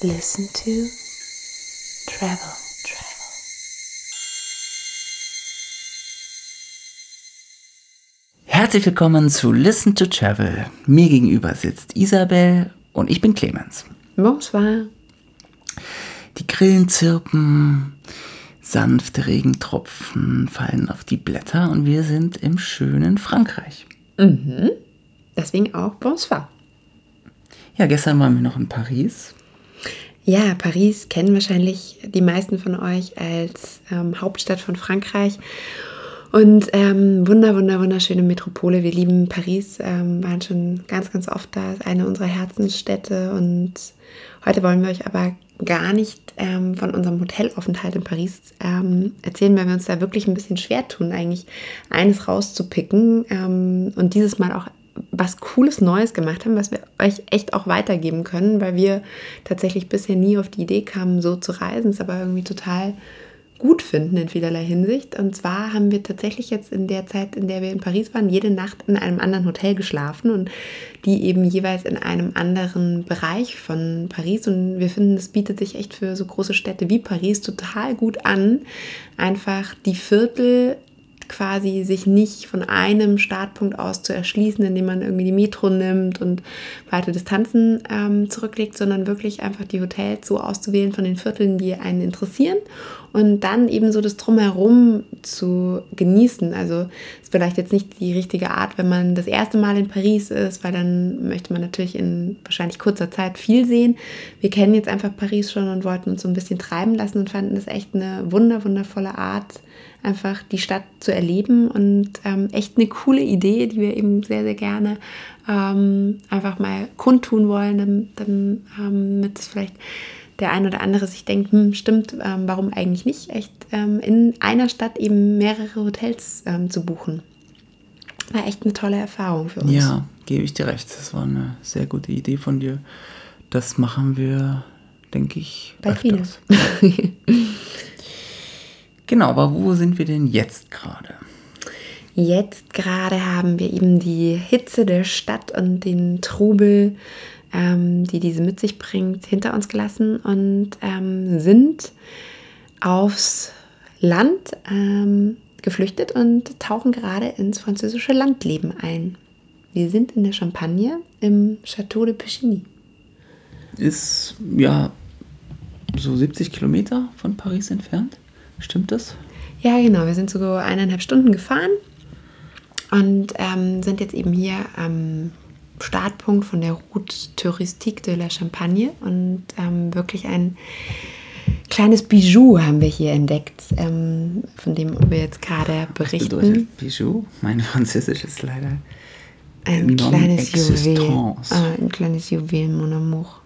Listen to Travel. Herzlich willkommen zu Listen to Travel. Mir gegenüber sitzt Isabel und ich bin Clemens. Bonsoir. Die Grillen zirpen, sanfte Regentropfen fallen auf die Blätter und wir sind im schönen Frankreich. Deswegen auch Bonsoir. Ja, gestern waren wir noch in Paris. Ja, Paris kennen wahrscheinlich die meisten von euch als ähm, Hauptstadt von Frankreich. Und ähm, wunder, wunder, wunderschöne Metropole. Wir lieben Paris, ähm, waren schon ganz, ganz oft da. Ist eine unserer Herzensstädte. Und heute wollen wir euch aber gar nicht ähm, von unserem Hotelaufenthalt in Paris ähm, erzählen, weil wir uns da wirklich ein bisschen schwer tun, eigentlich eines rauszupicken ähm, und dieses Mal auch was Cooles Neues gemacht haben, was wir euch echt auch weitergeben können, weil wir tatsächlich bisher nie auf die Idee kamen, so zu reisen, es aber irgendwie total gut finden in vielerlei Hinsicht. Und zwar haben wir tatsächlich jetzt in der Zeit, in der wir in Paris waren, jede Nacht in einem anderen Hotel geschlafen und die eben jeweils in einem anderen Bereich von Paris. Und wir finden, es bietet sich echt für so große Städte wie Paris total gut an, einfach die Viertel quasi sich nicht von einem Startpunkt aus zu erschließen, indem man irgendwie die Metro nimmt und weite Distanzen ähm, zurücklegt, sondern wirklich einfach die Hotels so auszuwählen von den Vierteln, die einen interessieren und dann eben so das Drumherum zu genießen. Also ist vielleicht jetzt nicht die richtige Art, wenn man das erste Mal in Paris ist, weil dann möchte man natürlich in wahrscheinlich kurzer Zeit viel sehen. Wir kennen jetzt einfach Paris schon und wollten uns so ein bisschen treiben lassen und fanden es echt eine wunder, wundervolle Art, einfach die Stadt zu erleben und ähm, echt eine coole Idee, die wir eben sehr, sehr gerne ähm, einfach mal kundtun wollen, damit, ähm, damit es vielleicht der ein oder andere sich denkt, hm, stimmt, ähm, warum eigentlich nicht, echt ähm, in einer Stadt eben mehrere Hotels ähm, zu buchen. War echt eine tolle Erfahrung für uns. Ja, gebe ich dir recht. Das war eine sehr gute Idee von dir. Das machen wir, denke ich, wieder. öfters. Genau, aber wo sind wir denn jetzt gerade? Jetzt gerade haben wir eben die Hitze der Stadt und den Trubel, ähm, die diese mit sich bringt, hinter uns gelassen und ähm, sind aufs Land ähm, geflüchtet und tauchen gerade ins französische Landleben ein. Wir sind in der Champagne im Château de Pichigny. Ist ja so 70 Kilometer von Paris entfernt. Stimmt das? Ja, genau. Wir sind so eineinhalb Stunden gefahren und ähm, sind jetzt eben hier am Startpunkt von der Route Touristique de la Champagne und ähm, wirklich ein kleines Bijou haben wir hier entdeckt, ähm, von dem wir jetzt gerade berichten. Bedeutet Bijou? Mein Französisch ist leider Ein kleines Juwel. Ah, ein kleines Juwel, mon amour.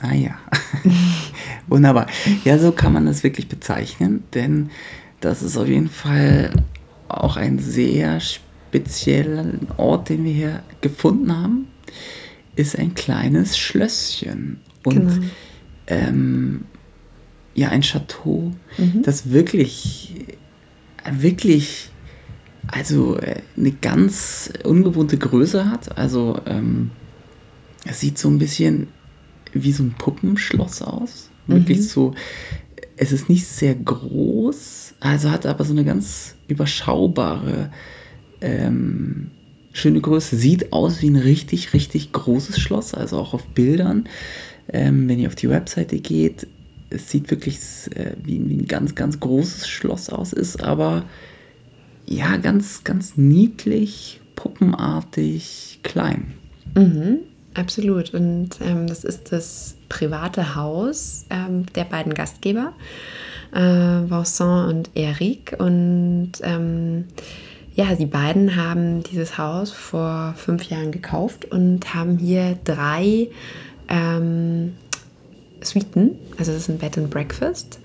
Ah ja. Wunderbar. Ja, so kann man das wirklich bezeichnen, denn das ist auf jeden Fall auch ein sehr spezieller Ort, den wir hier gefunden haben. Ist ein kleines Schlösschen. Und Genau. ähm, ja, ein Chateau, das wirklich, wirklich, also äh, eine ganz ungewohnte Größe hat. Also ähm, es sieht so ein bisschen wie so ein Puppenschloss aus. Wirklich so, es ist nicht sehr groß, also hat aber so eine ganz überschaubare, ähm, schöne Größe. Sieht aus wie ein richtig, richtig großes Schloss, also auch auf Bildern. Ähm, wenn ihr auf die Webseite geht, es sieht wirklich äh, wie, wie ein ganz, ganz großes Schloss aus, ist aber ja ganz, ganz niedlich, puppenartig, klein. Mhm, absolut. Und ähm, das ist das private Haus ähm, der beiden Gastgeber, äh, Vincent und Eric. Und ähm, ja, die beiden haben dieses Haus vor fünf Jahren gekauft und haben hier drei ähm, Suiten, also das ist ein Bed and Breakfast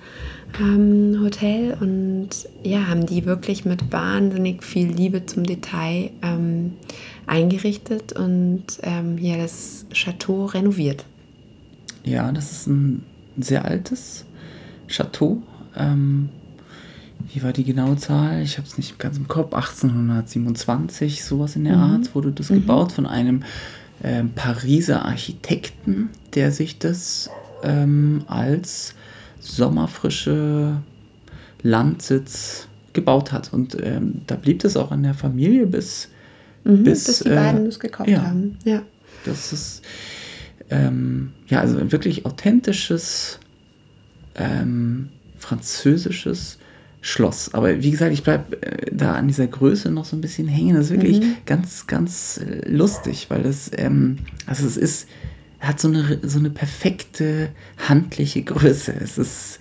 ähm, Hotel und ja, haben die wirklich mit wahnsinnig viel Liebe zum Detail ähm, eingerichtet und ähm, hier das Chateau renoviert. Ja, das ist ein sehr altes Chateau. Wie war die genaue Zahl? Ich habe es nicht ganz im Kopf. 1827, sowas in der Art, wurde das gebaut von einem ähm, Pariser Architekten, der sich das ähm, als sommerfrische Landsitz gebaut hat. Und ähm, da blieb es auch an der Familie bis, mhm, bis, bis die äh, beiden es gekauft ja, haben. Ja. Das ist ähm, ja also ein wirklich authentisches ähm, französisches Schloss. Aber wie gesagt, ich bleibe äh, da an dieser Größe noch so ein bisschen hängen. Das ist wirklich mhm. ganz, ganz äh, lustig, weil das, ähm, also es ist, hat so eine, so eine perfekte handliche Größe. Es ist,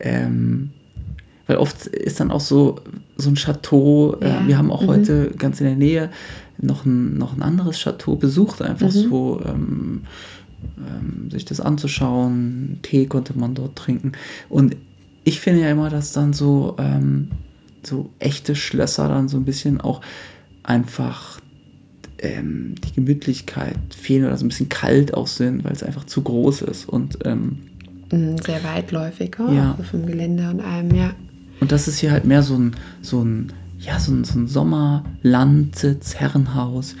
ähm, weil oft ist dann auch so, so ein Chateau, äh, ja. äh, wir haben auch mhm. heute ganz in der Nähe noch ein, noch ein anderes Chateau besucht, einfach mhm. so ähm, ähm, sich das anzuschauen. Tee konnte man dort trinken. Und ich finde ja immer, dass dann so, ähm, so echte Schlösser dann so ein bisschen auch einfach ähm, die Gemütlichkeit fehlen oder so ein bisschen kalt auch sind, weil es einfach zu groß ist und ähm, mhm, sehr weitläufig auch ja. vom Gelände und allem, ja. Und das ist hier halt mehr so ein, so ein, ja, so ein, so ein Sommerlandsitz, Herrenhaus.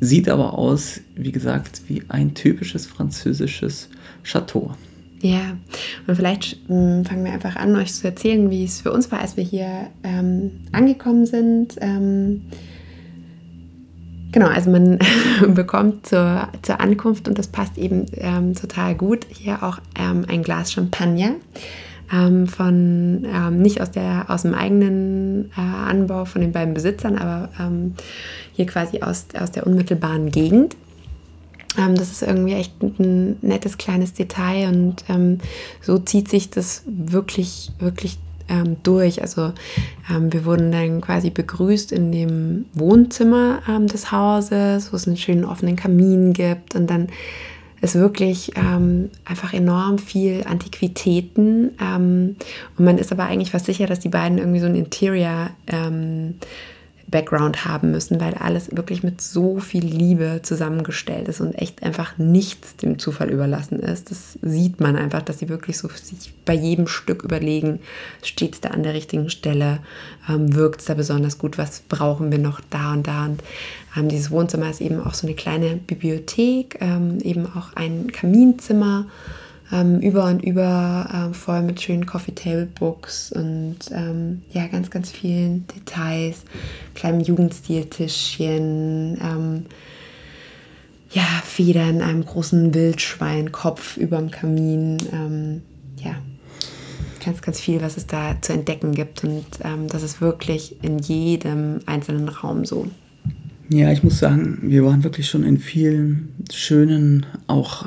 Sieht aber aus, wie gesagt, wie ein typisches französisches Chateau. Ja, und vielleicht ähm, fangen wir einfach an, euch zu erzählen, wie es für uns war, als wir hier ähm, angekommen sind. Ähm, genau, also man bekommt zur, zur Ankunft, und das passt eben ähm, total gut, hier auch ähm, ein Glas Champagner ähm, von, nicht aus, der, aus dem eigenen äh, Anbau von den beiden Besitzern, aber hier quasi aus, aus der unmittelbaren Gegend. Ähm, das ist irgendwie echt ein nettes kleines Detail und ähm, so zieht sich das wirklich, wirklich ähm, durch. Also ähm, wir wurden dann quasi begrüßt in dem Wohnzimmer ähm, des Hauses, wo es einen schönen offenen Kamin gibt und dann ist wirklich ähm, einfach enorm viel Antiquitäten und man ist aber eigentlich fast sicher, dass die beiden irgendwie so ein Interior Background haben müssen, weil alles wirklich mit so viel Liebe zusammengestellt ist und echt einfach nichts dem Zufall überlassen ist. Das sieht man einfach, dass sie wirklich so sich bei jedem Stück überlegen, steht es da an der richtigen Stelle, ähm, wirkt es da besonders gut, was brauchen wir noch da und da. Und ähm, dieses Wohnzimmer ist eben auch so eine kleine Bibliothek, ähm, eben auch ein Kaminzimmer ähm, über und über äh, voll mit schönen Coffee Table Books und ähm, ja, ganz, ganz vielen Details, kleinem Jugendstiltischchen, ähm, ja, Federn, einem großen Wildschweinkopf über dem Kamin, ähm, ja, ganz, ganz viel, was es da zu entdecken gibt und ähm, das ist wirklich in jedem einzelnen Raum so. Ja, ich muss sagen, wir waren wirklich schon in vielen schönen, auch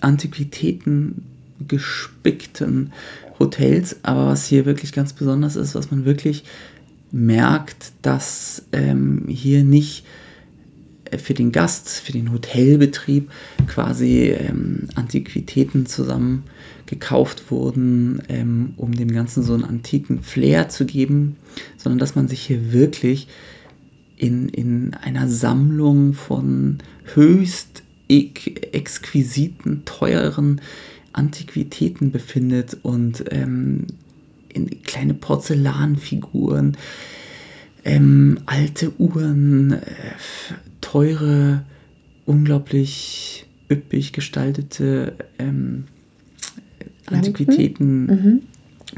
Antiquitäten gespickten Hotels. Aber was hier wirklich ganz besonders ist, was man wirklich merkt, dass ähm, hier nicht äh, für den Gast, für den Hotelbetrieb quasi ähm, Antiquitäten zusammen gekauft wurden, ähm, um dem Ganzen so einen antiken Flair zu geben, sondern dass man sich hier wirklich in, in einer Sammlung von höchst exquisiten, teuren Antiquitäten befindet und ähm, in kleine Porzellanfiguren, ähm, alte Uhren, äh, teure, unglaublich üppig gestaltete ähm, Antiquitäten, mhm.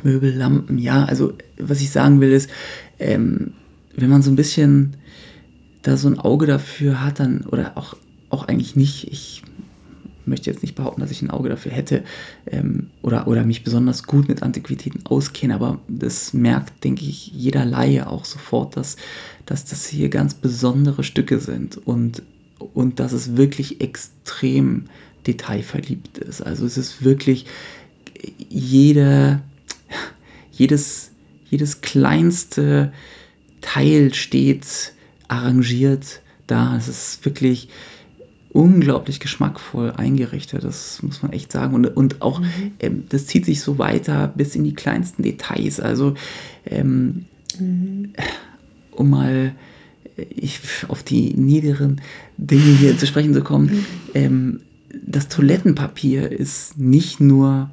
Möbel, Lampen. Ja, also was ich sagen will ist, ähm, wenn man so ein bisschen da so ein Auge dafür hat, dann, oder auch, auch eigentlich nicht, ich möchte jetzt nicht behaupten, dass ich ein Auge dafür hätte ähm, oder, oder mich besonders gut mit Antiquitäten auskenne, aber das merkt, denke ich, jeder Laie auch sofort, dass, dass das hier ganz besondere Stücke sind und, und dass es wirklich extrem detailverliebt ist. Also es ist wirklich jede, jedes, jedes kleinste Teil steht arrangiert da. Es ist wirklich unglaublich geschmackvoll eingerichtet, das muss man echt sagen. Und, und auch, mhm. ähm, das zieht sich so weiter bis in die kleinsten Details. Also, ähm, mhm. um mal äh, ich, auf die niederen Dinge hier zu sprechen zu kommen, mhm. ähm, das Toilettenpapier ist nicht nur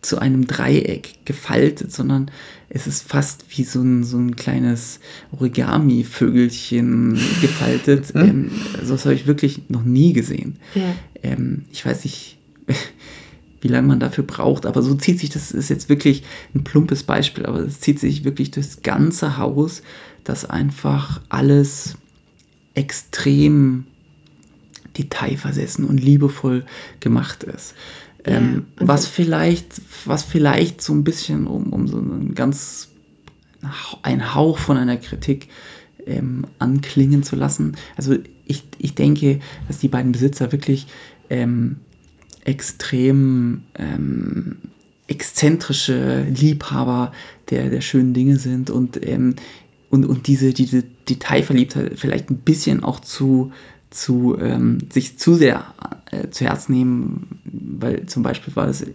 zu einem Dreieck gefaltet, sondern es ist fast wie so ein, so ein kleines Origami-Vögelchen gefaltet. Hm? Ähm, so was habe ich wirklich noch nie gesehen. Ja. Ähm, ich weiß nicht, wie lange man dafür braucht. Aber so zieht sich, das ist jetzt wirklich ein plumpes Beispiel, aber es zieht sich wirklich durchs ganze Haus, dass einfach alles extrem detailversessen und liebevoll gemacht ist. Ja, ähm, was vielleicht, was vielleicht so ein bisschen um, um so einen ganz ein Hauch von einer Kritik ähm, anklingen zu lassen. Also ich, ich denke, dass die beiden Besitzer wirklich ähm, extrem ähm, exzentrische Liebhaber der, der schönen Dinge sind und, ähm, und, und diese, diese Detailverliebtheit vielleicht ein bisschen auch zu, zu ähm, sich zu sehr äh, zu Herzen nehmen, weil zum Beispiel war also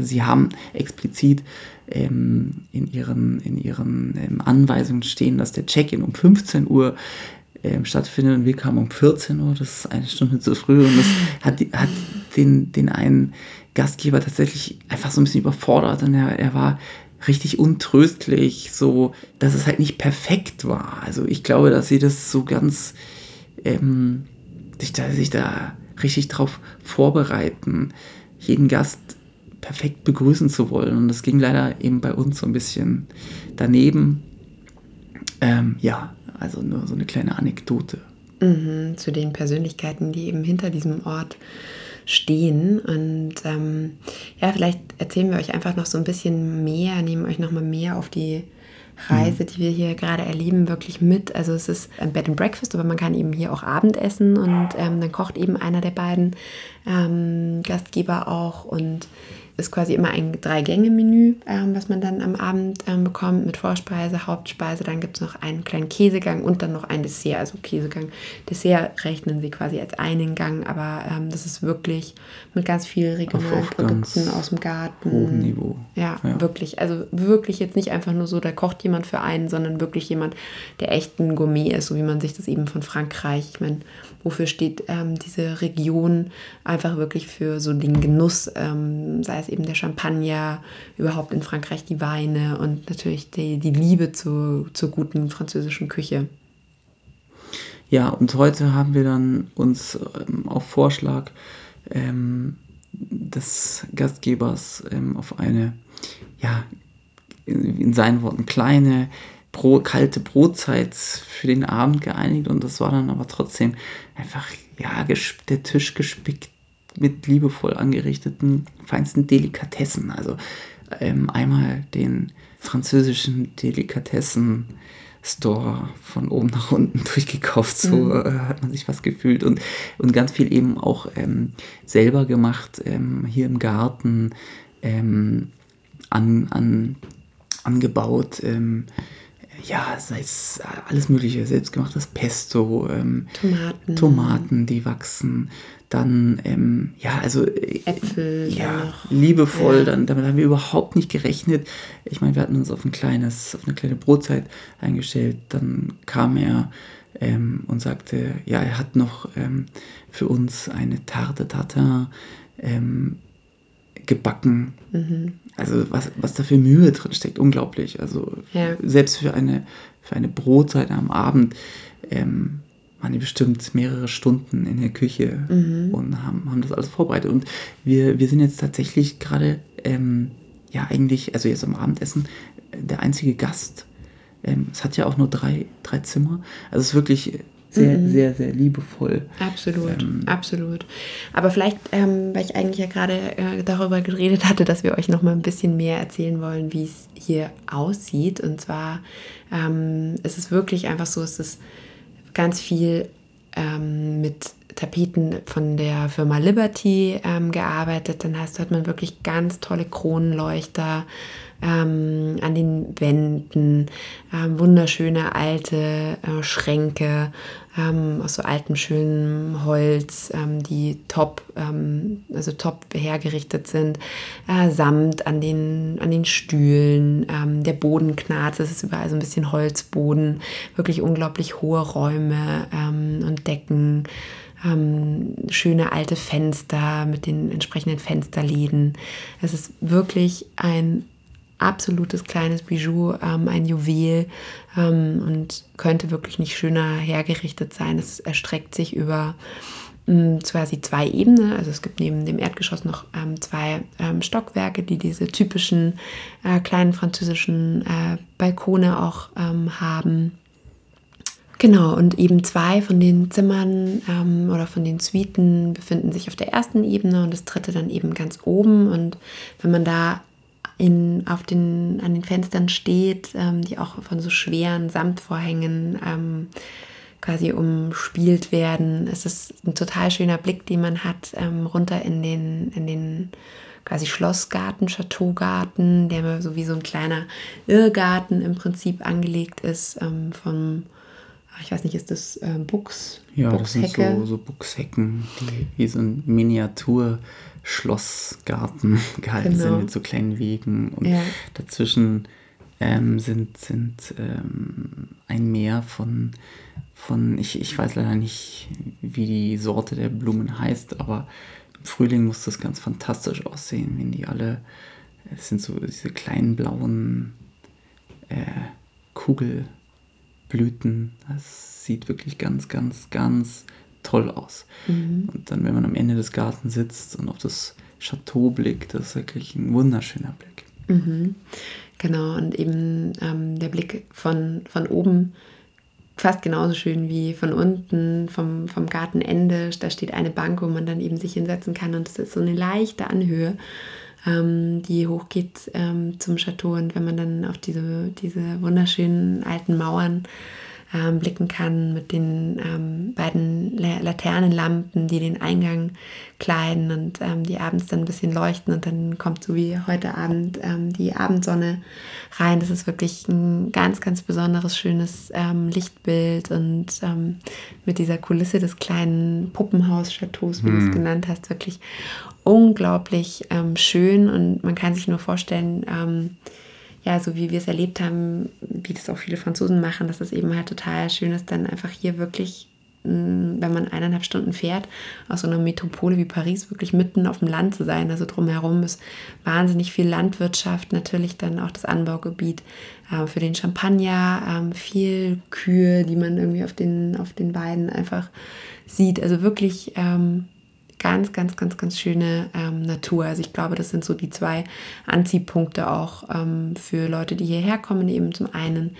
sie haben explizit ähm, in ihren, in ihren ähm, Anweisungen stehen, dass der Check-in um 15 Uhr ähm, stattfindet und wir kamen um 14 Uhr, das ist eine Stunde zu früh und das hat, hat den, den einen Gastgeber tatsächlich einfach so ein bisschen überfordert und er, er war richtig untröstlich, so, dass es halt nicht perfekt war. Also ich glaube, dass sie das so ganz, ähm, sich, da, sich da richtig drauf vorbereiten, jeden Gast perfekt begrüßen zu wollen. Und das ging leider eben bei uns so ein bisschen daneben. Ähm, ja, also nur so eine kleine Anekdote. Mhm, zu den Persönlichkeiten, die eben hinter diesem Ort stehen. Und ähm, ja, vielleicht erzählen wir euch einfach noch so ein bisschen mehr, nehmen euch noch mal mehr auf die Reise, mhm. die wir hier gerade erleben, wirklich mit. Also es ist ein Bed and Breakfast, aber man kann eben hier auch Abendessen und ähm, dann kocht eben einer der beiden ähm, Gastgeber auch und ist quasi immer ein Drei-Gänge-Menü, ähm, was man dann am Abend ähm, bekommt mit Vorspeise, Hauptspeise. Dann gibt es noch einen kleinen Käsegang und dann noch ein Dessert. Also Käsegang, Dessert rechnen sie quasi als einen Gang, aber ähm, das ist wirklich mit ganz vielen regionalen Produkten aus dem Garten. Hohem Niveau. Ja, ja, wirklich. Also wirklich jetzt nicht einfach nur so, da kocht jemand für einen, sondern wirklich jemand, der echt ein Gourmet ist, so wie man sich das eben von Frankreich, ich meine, wofür steht ähm, diese Region einfach wirklich für so den Genuss, ähm, sei es eben der Champagner, überhaupt in Frankreich die Weine und natürlich die, die Liebe zu, zur guten französischen Küche. Ja, und heute haben wir dann uns ähm, auf Vorschlag ähm, des Gastgebers ähm, auf eine, ja, in, in seinen Worten kleine, Bro kalte Brotzeit für den Abend geeinigt und das war dann aber trotzdem einfach, ja, der Tisch gespickt mit liebevoll angerichteten feinsten Delikatessen. Also ähm, einmal den französischen Delikatessen Store von oben nach unten durchgekauft, so mhm. äh, hat man sich was gefühlt und, und ganz viel eben auch ähm, selber gemacht, ähm, hier im Garten ähm, an, an, angebaut. Ähm, ja, sei es alles Mögliche, selbstgemachtes Pesto, ähm, Tomaten. Tomaten, die wachsen, dann, ähm, ja, also äh, Äpfel, ja, liebevoll, ja. dann damit haben wir überhaupt nicht gerechnet. Ich meine, wir hatten uns auf ein kleines, auf eine kleine Brotzeit eingestellt, dann kam er ähm, und sagte, ja, er hat noch ähm, für uns eine Tarte Tatin ähm, gebacken. Mhm. Also was, was da für Mühe drin steckt, unglaublich. Also ja. selbst für eine, für eine Brotzeit am Abend ähm, waren die bestimmt mehrere Stunden in der Küche mhm. und haben, haben das alles vorbereitet. Und wir, wir sind jetzt tatsächlich gerade, ähm, ja eigentlich, also jetzt am Abendessen, der einzige Gast. Ähm, es hat ja auch nur drei, drei Zimmer. Also es ist wirklich sehr, mhm. sehr, sehr liebevoll. Absolut, ähm, absolut. Aber vielleicht, ähm, weil ich eigentlich ja gerade äh, darüber geredet hatte, dass wir euch noch mal ein bisschen mehr erzählen wollen, wie es hier aussieht. Und zwar ähm, ist es wirklich einfach so, es ist ganz viel ähm, mit Tapeten von der Firma Liberty ähm, gearbeitet. Dann hast, hat man wirklich ganz tolle Kronenleuchter ähm, an den Wänden, ähm, wunderschöne alte äh, Schränke ähm, aus so altem schönem Holz, ähm, die top, ähm, also top hergerichtet sind, äh, Samt an den, an den Stühlen, ähm, der Boden knarzt, es ist überall so ein bisschen Holzboden, wirklich unglaublich hohe Räume und Decken. Ähm, schöne alte Fenster mit den entsprechenden Fensterläden. Es ist wirklich ein absolutes kleines Bijou, ähm, ein Juwel ähm, und könnte wirklich nicht schöner hergerichtet sein. Es erstreckt sich über mh, quasi zwei Ebenen. Also es gibt neben dem Erdgeschoss noch ähm, zwei ähm, Stockwerke, die diese typischen äh, kleinen französischen äh, Balkone auch ähm, haben. Genau, und eben zwei von den Zimmern ähm, oder von den Suiten befinden sich auf der ersten Ebene und das dritte dann eben ganz oben. Und wenn man da in, auf den, an den Fenstern steht, ähm, die auch von so schweren Samtvorhängen ähm, quasi umspielt werden. Es ist ein total schöner Blick, den man hat, ähm, runter in den, in den quasi Schlossgarten, Chateaugarten, der so wie so ein kleiner Irrgarten im Prinzip angelegt ist, ähm, vom, ich weiß nicht, ist das äh, Buchs? Ja, das sind so, so Buchshecken, die wie so ein Miniatur- Schlossgarten gehalten genau. sind mit so kleinen Wegen und ja. dazwischen ähm, sind, sind ähm, ein Meer von, von ich, ich weiß leider nicht, wie die Sorte der Blumen heißt, aber im Frühling muss das ganz fantastisch aussehen, wenn die alle, es sind so diese kleinen blauen äh, Kugelblüten. Das sieht wirklich ganz, ganz, ganz toll aus. Mhm. Und dann, wenn man am Ende des Gartens sitzt und auf das Chateau blickt, das ist wirklich ein wunderschöner Blick. Mhm. Genau, und eben ähm, der Blick von, von oben fast genauso schön wie von unten, vom, vom Gartenende. Da steht eine Bank, wo man dann eben sich hinsetzen kann und es ist so eine leichte Anhöhe, ähm, die hochgeht ähm, zum Chateau. Und wenn man dann auf diese, diese wunderschönen alten Mauern ähm, blicken kann mit den ähm, beiden Laternenlampen, die den Eingang kleiden und ähm, die abends dann ein bisschen leuchten und dann kommt so wie heute Abend ähm, die Abendsonne rein. Das ist wirklich ein ganz, ganz besonderes, schönes ähm, Lichtbild und ähm, mit dieser Kulisse des kleinen Puppenhaus-Chateaus, wie hm. du es hm. genannt hast, wirklich unglaublich schön und man kann sich nur vorstellen, ja, so wie wir es erlebt haben, wie das auch viele Franzosen machen, dass es eben halt total schön ist, dann einfach hier wirklich, mm, wenn man eineinhalb Stunden fährt, aus so einer Metropole wie Paris wirklich mitten auf dem Land zu sein. Also drumherum ist wahnsinnig viel Landwirtschaft, natürlich dann auch das Anbaugebiet äh, für den Champagner, äh, viel Kühe, die man irgendwie auf den, auf den Weiden einfach sieht. Also wirklich ähm, ganz, ganz, ganz, ganz schöne ähm, Natur. Also ich glaube, das sind so die zwei Anziehpunkte auch ähm, für Leute, die hierher kommen. Eben zum einen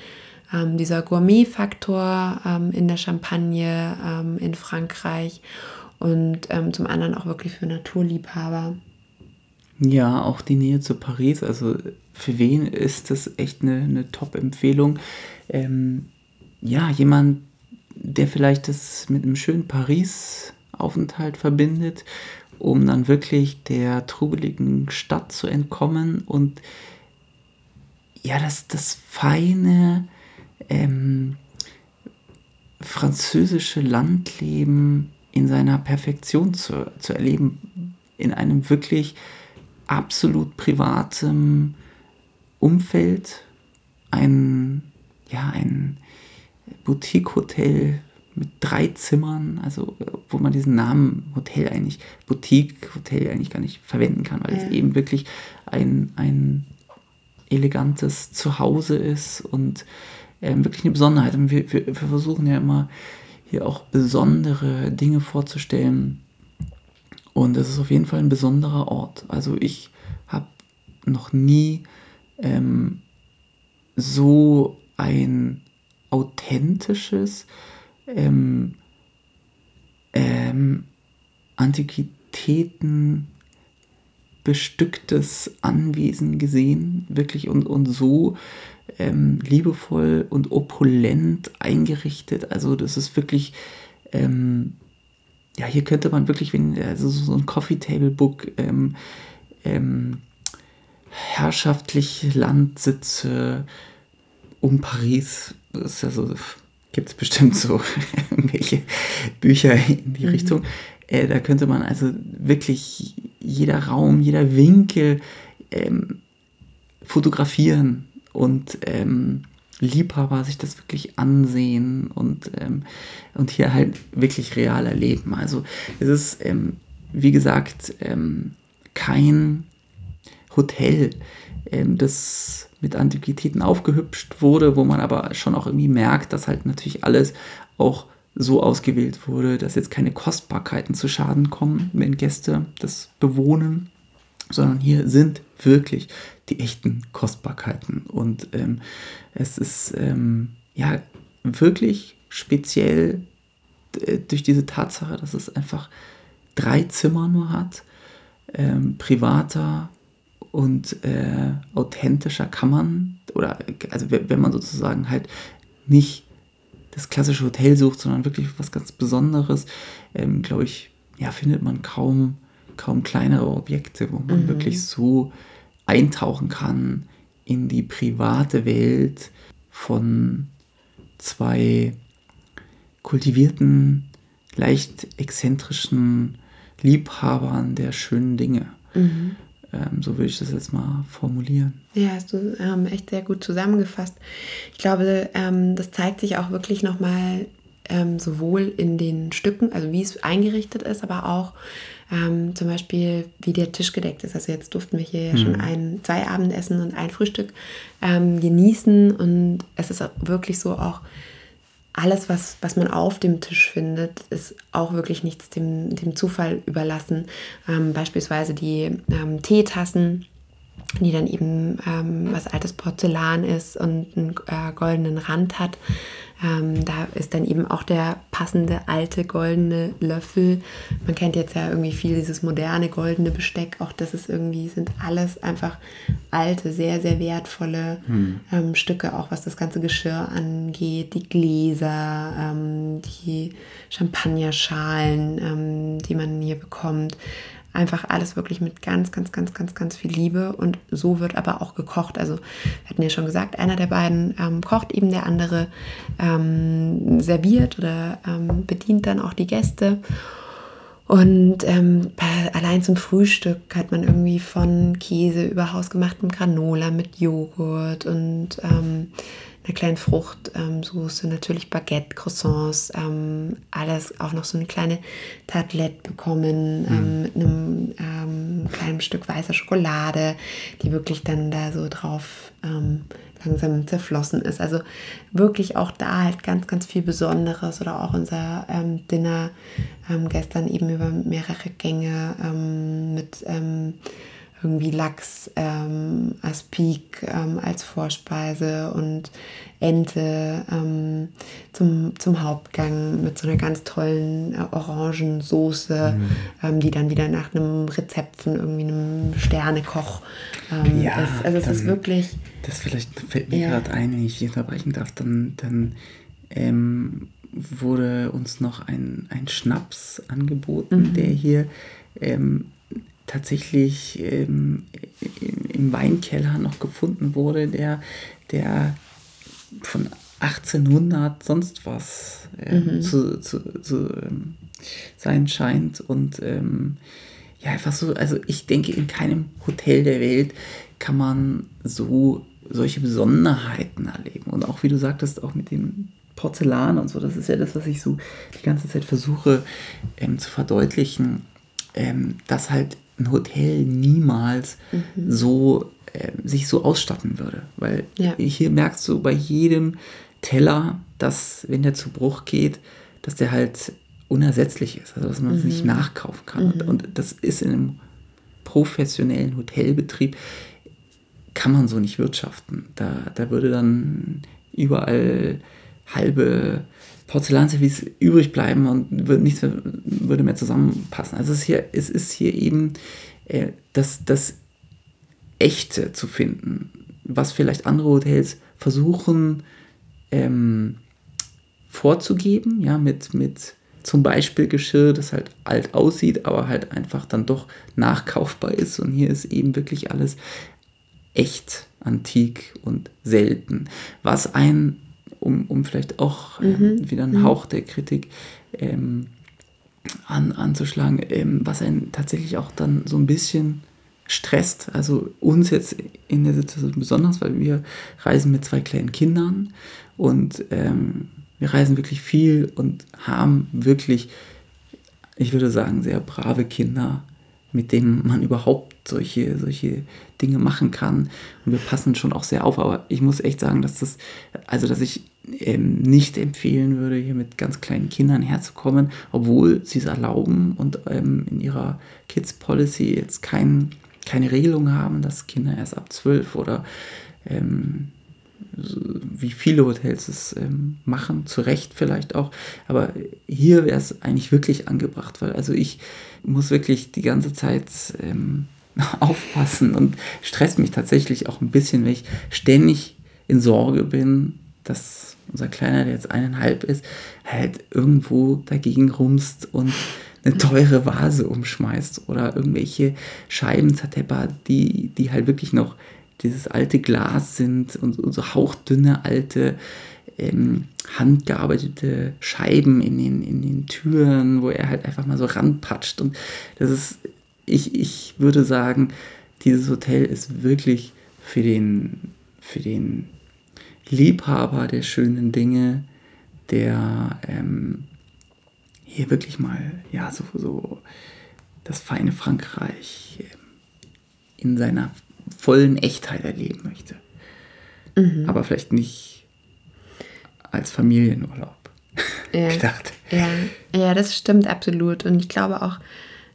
ähm, dieser Gourmet-Faktor ähm, in der Champagne ähm, in Frankreich und ähm, zum anderen auch wirklich für Naturliebhaber. Ja, auch die Nähe zu Paris. Also für wen ist das echt eine, eine Top-Empfehlung? ja, jemand, der vielleicht das mit einem schönen Paris Aufenthalt verbindet, um dann wirklich der trubeligen Stadt zu entkommen. Und ja, das, das feine ähm, französische Landleben in seiner Perfektion zu, zu erleben, in einem wirklich absolut privatem Umfeld, ein, ja, ein Boutique-Hotel mit drei Zimmern, also wo man diesen Namen Hotel eigentlich, Boutique, Hotel eigentlich gar nicht verwenden kann, weil ja. es eben wirklich ein, ein elegantes Zuhause ist und ähm, wirklich eine Besonderheit. Und wir, wir, wir versuchen ja immer hier auch besondere Dinge vorzustellen. Und es ist auf jeden Fall ein besonderer Ort. Also ich habe noch nie ähm, so ein authentisches, ähm, ähm, Antiquitäten bestücktes Anwesen gesehen, wirklich und, und so ähm, liebevoll und opulent eingerichtet. Also das ist wirklich, ähm, ja, hier könnte man wirklich, wenn, also so ein Coffee Table Book, ähm, ähm, herrschaftliche Landsitze um Paris, das ist ja so gibt es bestimmt so irgendwelche Bücher in die mhm. Richtung. Äh, da könnte man also wirklich jeder Raum, jeder Winkel ähm, fotografieren und ähm, Liebhaber sich das wirklich ansehen und, ähm, und hier halt wirklich real erleben. Also es ist, ähm, wie gesagt, ähm, kein Hotel, ähm, das mit Antiquitäten aufgehübscht wurde, wo man aber schon auch irgendwie merkt, dass halt natürlich alles auch so ausgewählt wurde, dass jetzt keine Kostbarkeiten zu Schaden kommen, wenn Gäste das bewohnen, sondern hier sind wirklich die echten Kostbarkeiten. Und ähm, es ist ähm, ja wirklich speziell äh, durch diese Tatsache, dass es einfach drei Zimmer nur hat, ähm, privater und äh, authentischer kann man, oder also wenn man sozusagen halt nicht das klassische Hotel sucht, sondern wirklich was ganz Besonderes, ähm, glaube ich, ja, findet man kaum, kaum kleinere Objekte, wo man mhm. wirklich so eintauchen kann in die private Welt von zwei kultivierten, leicht exzentrischen Liebhabern der schönen Dinge. Mhm. Ähm, so würde ich das jetzt mal formulieren. Ja, hast du ähm, echt sehr gut zusammengefasst. Ich glaube, ähm, das zeigt sich auch wirklich nochmal ähm, sowohl in den Stücken, also wie es eingerichtet ist, aber auch ähm, zum Beispiel, wie der Tisch gedeckt ist. Also jetzt durften wir hier ja schon mhm. ein, zwei Abendessen und ein Frühstück ähm, genießen und es ist wirklich so auch alles, was, was man auf dem Tisch findet, ist auch wirklich nichts dem, dem Zufall überlassen. Ähm, beispielsweise die ähm, Teetassen, die dann eben ähm, was altes Porzellan ist und einen äh, goldenen Rand hat. Ähm, da ist dann eben auch der passende alte goldene Löffel. Man kennt jetzt ja irgendwie viel dieses moderne goldene Besteck. Auch das ist irgendwie, sind alles einfach alte, sehr, sehr wertvolle hm. ähm, Stücke, auch was das ganze Geschirr angeht. Die Gläser, ähm, die Champagnerschalen, ähm, die man hier bekommt. Einfach alles wirklich mit ganz, ganz, ganz, ganz, ganz viel Liebe. Und so wird aber auch gekocht. Also, wir hatten ja schon gesagt, einer der beiden ähm, kocht eben, der andere ähm, serviert oder ähm, bedient dann auch die Gäste. Und ähm, allein zum Frühstück hat man irgendwie von Käse über hausgemachtem Granola mit Joghurt und ähm, einer kleinen Fruchtsoße, ähm, natürlich Baguette, Croissants, ähm, alles auch noch so eine kleine Tartelette bekommen mhm. ähm, mit einem ähm, kleinen Stück weißer Schokolade, die wirklich dann da so drauf ähm, langsam zerflossen ist. Also wirklich auch da halt ganz, ganz viel Besonderes oder auch unser ähm, Dinner gestern eben über mehrere Gänge mit irgendwie Lachs, ähm, Aspik ähm, als Vorspeise und Ente ähm, zum, zum Hauptgang mit so einer ganz tollen äh, Orangensoße, mhm. Ähm, die dann wieder nach einem Rezept von irgendwie einem Sternekoch ähm, ja, ist. Also es ist wirklich... Das vielleicht fällt mir ja. gerade ein, wenn ich unterbrechen darf, dann, dann ähm, wurde uns noch ein, ein Schnaps angeboten, mhm. der hier ähm, tatsächlich ähm, im Weinkeller noch gefunden wurde, der, der von 1800 sonst was ähm, mhm. zu, zu, zu ähm, sein scheint. Und ähm, ja, einfach so, also ich denke, in keinem Hotel der Welt kann man so solche Besonderheiten erleben. Und auch wie du sagtest, auch mit dem Porzellan und so, das ist ja das, was ich so die ganze Zeit versuche ähm, zu verdeutlichen, ähm, dass halt ein Hotel niemals mhm. so äh, sich so ausstatten würde. Weil ja. hier merkst du bei jedem Teller, dass, wenn der zu Bruch geht, dass der halt unersetzlich ist, also dass man es mhm. nicht nachkaufen kann. Mhm. Und, das ist in einem professionellen Hotelbetrieb, kann man so nicht wirtschaften. Da, da würde dann überall halbe Porzellanservice übrig bleiben und würde nichts mehr, würde mehr zusammenpassen. Also es ist hier, es ist hier eben äh, das, das Echte zu finden, was vielleicht andere Hotels versuchen ähm, vorzugeben, ja, mit, mit zum Beispiel Geschirr, das halt alt aussieht, aber halt einfach dann doch nachkaufbar ist. Und hier ist eben wirklich alles echt, antik und selten, was ein um, um vielleicht auch ähm, mhm. wieder einen mhm. Hauch der Kritik ähm, an, anzuschlagen, ähm, was einen tatsächlich auch dann so ein bisschen stresst. Also uns jetzt in der Situation besonders, weil wir reisen mit zwei kleinen Kindern und ähm, wir reisen wirklich viel und haben wirklich, ich würde sagen, sehr brave Kinder, mit denen man überhaupt solche, solche Dinge machen kann. Und wir passen schon auch sehr auf. Aber ich muss echt sagen, dass das, also dass ich ähm, nicht empfehlen würde, hier mit ganz kleinen Kindern herzukommen, obwohl sie es erlauben und ähm, in ihrer Kids Policy jetzt kein, keine Regelung haben, dass Kinder erst ab 12 oder ähm, wie viele Hotels es ähm, machen, zu Recht vielleicht auch. Aber hier wäre es eigentlich wirklich angebracht, weil also ich muss wirklich die ganze Zeit ähm, aufpassen und stresst mich tatsächlich auch ein bisschen, wenn ich ständig in Sorge bin, dass unser Kleiner, der jetzt eineinhalb ist, halt irgendwo dagegen rumst und eine teure Vase umschmeißt oder irgendwelche Scheiben zerteppert, die, die halt wirklich noch dieses alte Glas sind und, und so hauchdünne alte ähm, handgearbeitete Scheiben in den, in den Türen, wo er halt einfach mal so ranpatscht. Und das ist, ich, ich würde sagen, dieses Hotel ist wirklich für den, für den Liebhaber der schönen Dinge, der ähm, hier wirklich mal, ja, so, so das feine Frankreich ähm, in seiner vollen Echtheit erleben möchte. Mhm. Aber vielleicht nicht als Familienurlaub ja. gedacht. Ja. ja, das stimmt absolut. Und ich glaube auch,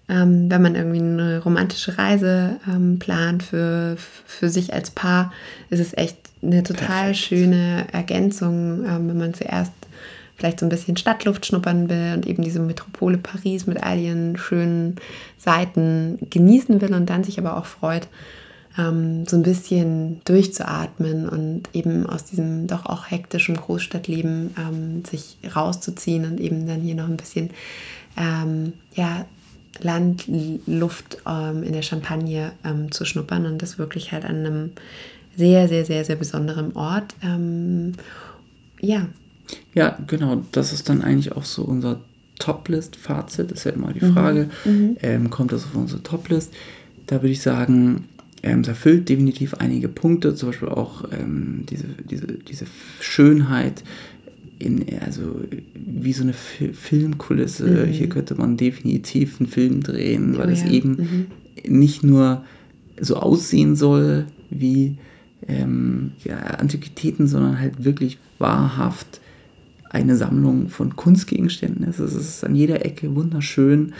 ähm, wenn man irgendwie eine romantische Reise ähm, plant für, für sich als Paar, ist es echt eine total Perfekt. schöne Ergänzung, ähm, wenn man zuerst vielleicht so ein bisschen Stadtluft schnuppern will und eben diese Metropole Paris mit all ihren schönen Seiten genießen will und dann sich aber auch freut, ähm, so ein bisschen durchzuatmen und eben aus diesem doch auch hektischen Großstadtleben ähm, sich rauszuziehen und eben dann hier noch ein bisschen ähm, ja, Landluft ähm, in der Champagne ähm, zu schnuppern und das wirklich halt an einem sehr, sehr, sehr, sehr besonderen Ort. Ähm, ja. Ja, genau. Das ist dann eigentlich auch so unser Top-List-Fazit. Ist ja immer die mhm. Frage, mhm. ähm, kommt das auf unsere Top-List? Da würde ich sagen, ähm, es erfüllt definitiv einige Punkte, zum Beispiel auch ähm, diese, diese, diese Schönheit, in, also wie so eine Fi Filmkulisse. Mhm. Hier könnte man definitiv einen Film drehen, weil oh, es ja. eben mhm. nicht nur so aussehen soll wie ähm, ja, Antiquitäten, sondern halt wirklich wahrhaft eine Sammlung von Kunstgegenständen ist. Es ist an jeder Ecke wunderschön,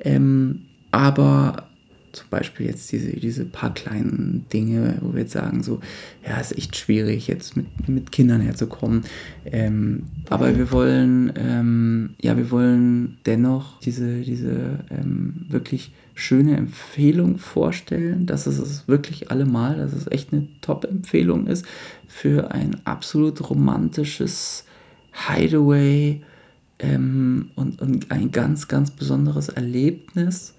ähm, aber zum Beispiel jetzt diese, diese paar kleinen Dinge, wo wir jetzt sagen, so, ja, ist echt schwierig, jetzt mit, mit Kindern herzukommen. Ähm, aber wir wollen, ähm, ja, wir wollen dennoch diese, diese ähm, wirklich schöne Empfehlung vorstellen, dass es es wirklich allemal, dass es echt eine Top-Empfehlung ist für ein absolut romantisches Hideaway ähm, und, und ein ganz, ganz besonderes Erlebnis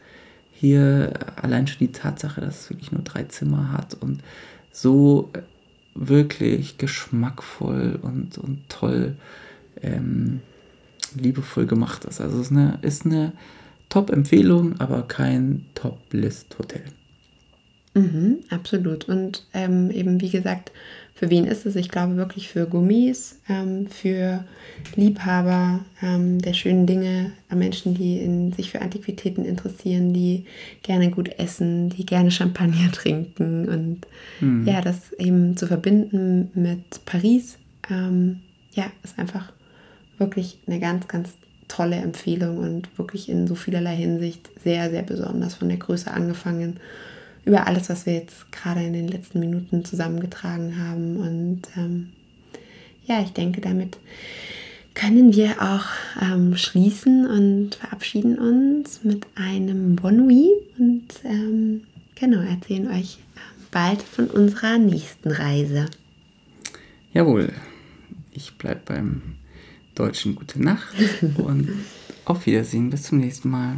hier allein schon die Tatsache, dass es wirklich nur drei Zimmer hat und so wirklich geschmackvoll und, und toll ähm, liebevoll gemacht ist. Also es ist eine, ist eine Top-Empfehlung, aber kein Top-List-Hotel. Mhm, absolut. Und ähm, eben wie gesagt, für wen ist es? Ich glaube wirklich für Gourmets, ähm, für Liebhaber ähm, der schönen Dinge, äh, Menschen, die in, sich für Antiquitäten interessieren, die gerne gut essen, die gerne Champagner trinken und hm. ja, das eben zu verbinden mit Paris, ähm, ja, ist einfach wirklich eine ganz, ganz tolle Empfehlung und wirklich in so vielerlei Hinsicht sehr, sehr besonders von der Größe angefangen über alles, was wir jetzt gerade in den letzten Minuten zusammengetragen haben. Und ähm, ja, ich denke, damit können wir auch ähm, schließen und verabschieden uns mit einem Bon Nuit und ähm, genau, erzählen euch bald von unserer nächsten Reise. Jawohl, ich bleibe beim deutschen Gute Nacht und auf Wiedersehen, bis zum nächsten Mal.